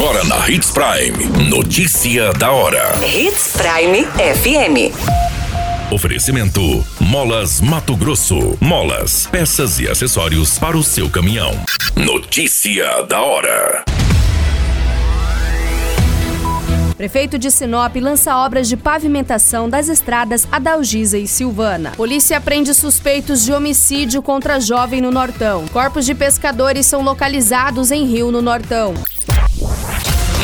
Agora na Hits Prime. Notícia da hora. Hits Prime FM. Oferecimento: Molas Mato Grosso. Molas, peças e acessórios para o seu caminhão. Notícia da hora. Prefeito de Sinop lança obras de pavimentação das estradas Adalgisa e Silvana. Polícia prende suspeitos de homicídio contra jovem no Nortão. Corpos de pescadores são localizados em Rio, no Nortão.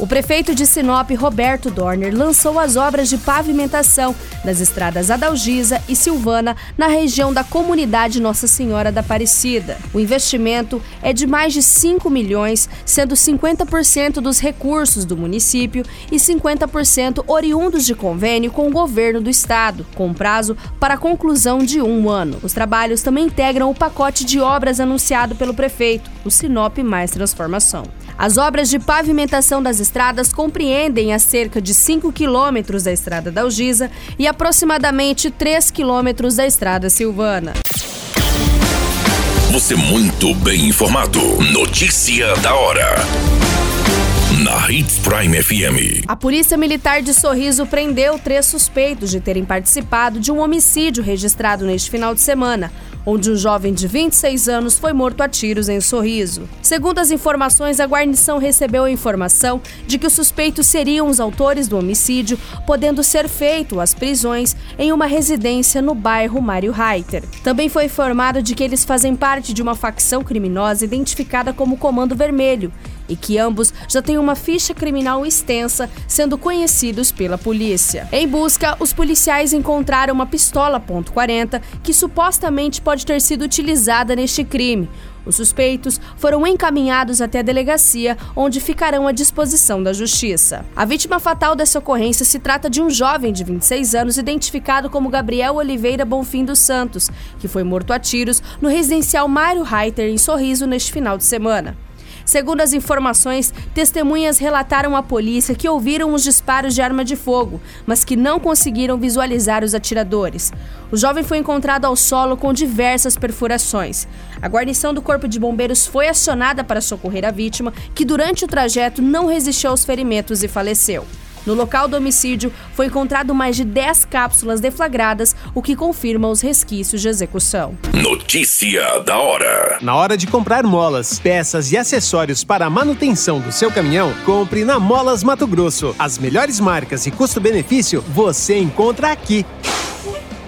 O prefeito de Sinop, Roberto Dorner, lançou as obras de pavimentação das estradas Adalgisa e Silvana na região da comunidade Nossa Senhora da Aparecida. O investimento é de mais de 5 milhões, sendo 50% dos recursos do município e 50% oriundos de convênio com o governo do estado, com prazo para conclusão de um ano. Os trabalhos também integram o pacote de obras anunciado pelo prefeito, o Sinop Mais Transformação. As obras de pavimentação das estradas compreendem a cerca de 5 quilômetros da estrada da Algisa e aproximadamente 3 quilômetros da estrada Silvana. Você muito bem informado. Notícia da hora na Hits Prime FM. A Polícia Militar de Sorriso prendeu três suspeitos de terem participado de um homicídio registrado neste final de semana, onde um jovem de 26 anos foi morto a tiros em Sorriso. Segundo as informações, a guarnição recebeu a informação de que os suspeitos seriam os autores do homicídio, podendo ser feito as prisões em uma residência no bairro Mário Reiter. Também foi informado de que eles fazem parte de uma facção criminosa identificada como Comando Vermelho e que ambos já têm uma ficha criminal extensa, sendo conhecidos pela polícia. Em busca, os policiais encontraram uma pistola .40 que supostamente pode ter sido utilizada neste crime. Os suspeitos foram encaminhados até a delegacia, onde ficarão à disposição da justiça. A vítima fatal dessa ocorrência se trata de um jovem de 26 anos, identificado como Gabriel Oliveira Bonfim dos Santos, que foi morto a tiros no residencial Mário Reiter, em Sorriso, neste final de semana. Segundo as informações, testemunhas relataram à polícia que ouviram os disparos de arma de fogo, mas que não conseguiram visualizar os atiradores. O jovem foi encontrado ao solo com diversas perfurações. A guarnição do Corpo de Bombeiros foi acionada para socorrer a vítima, que durante o trajeto não resistiu aos ferimentos e faleceu. No local do homicídio foi encontrado mais de 10 cápsulas deflagradas, o que confirma os resquícios de execução. Notícia da hora. Na hora de comprar molas, peças e acessórios para a manutenção do seu caminhão, compre na Molas Mato Grosso. As melhores marcas e custo-benefício você encontra aqui.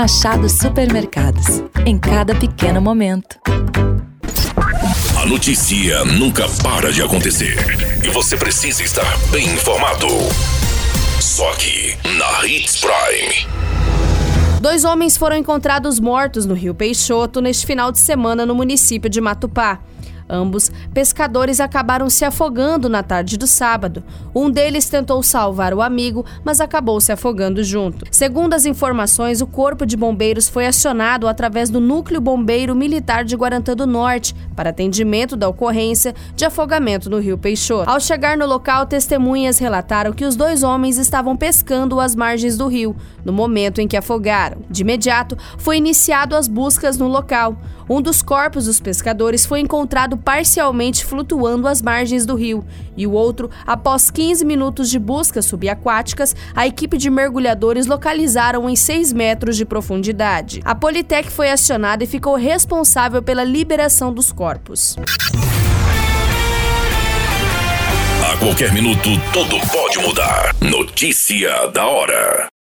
Machado Supermercados. Em cada pequeno momento. A notícia nunca para de acontecer. E você precisa estar bem informado. Só aqui, na Hits Prime. Dois homens foram encontrados mortos no Rio Peixoto neste final de semana no município de Matupá. Ambos pescadores acabaram se afogando na tarde do sábado. Um deles tentou salvar o amigo, mas acabou se afogando junto. Segundo as informações, o Corpo de Bombeiros foi acionado através do Núcleo Bombeiro Militar de Guarantã do Norte para atendimento da ocorrência de afogamento no Rio Peixoto. Ao chegar no local, testemunhas relataram que os dois homens estavam pescando às margens do rio no momento em que afogaram. De imediato, foi iniciado as buscas no local. Um dos corpos dos pescadores foi encontrado parcialmente flutuando às margens do rio, e o outro, após 15 minutos de buscas subaquáticas, a equipe de mergulhadores localizaram em 6 metros de profundidade. A Politec foi acionada e ficou responsável pela liberação dos corpos. A qualquer minuto, tudo pode mudar. Notícia da hora.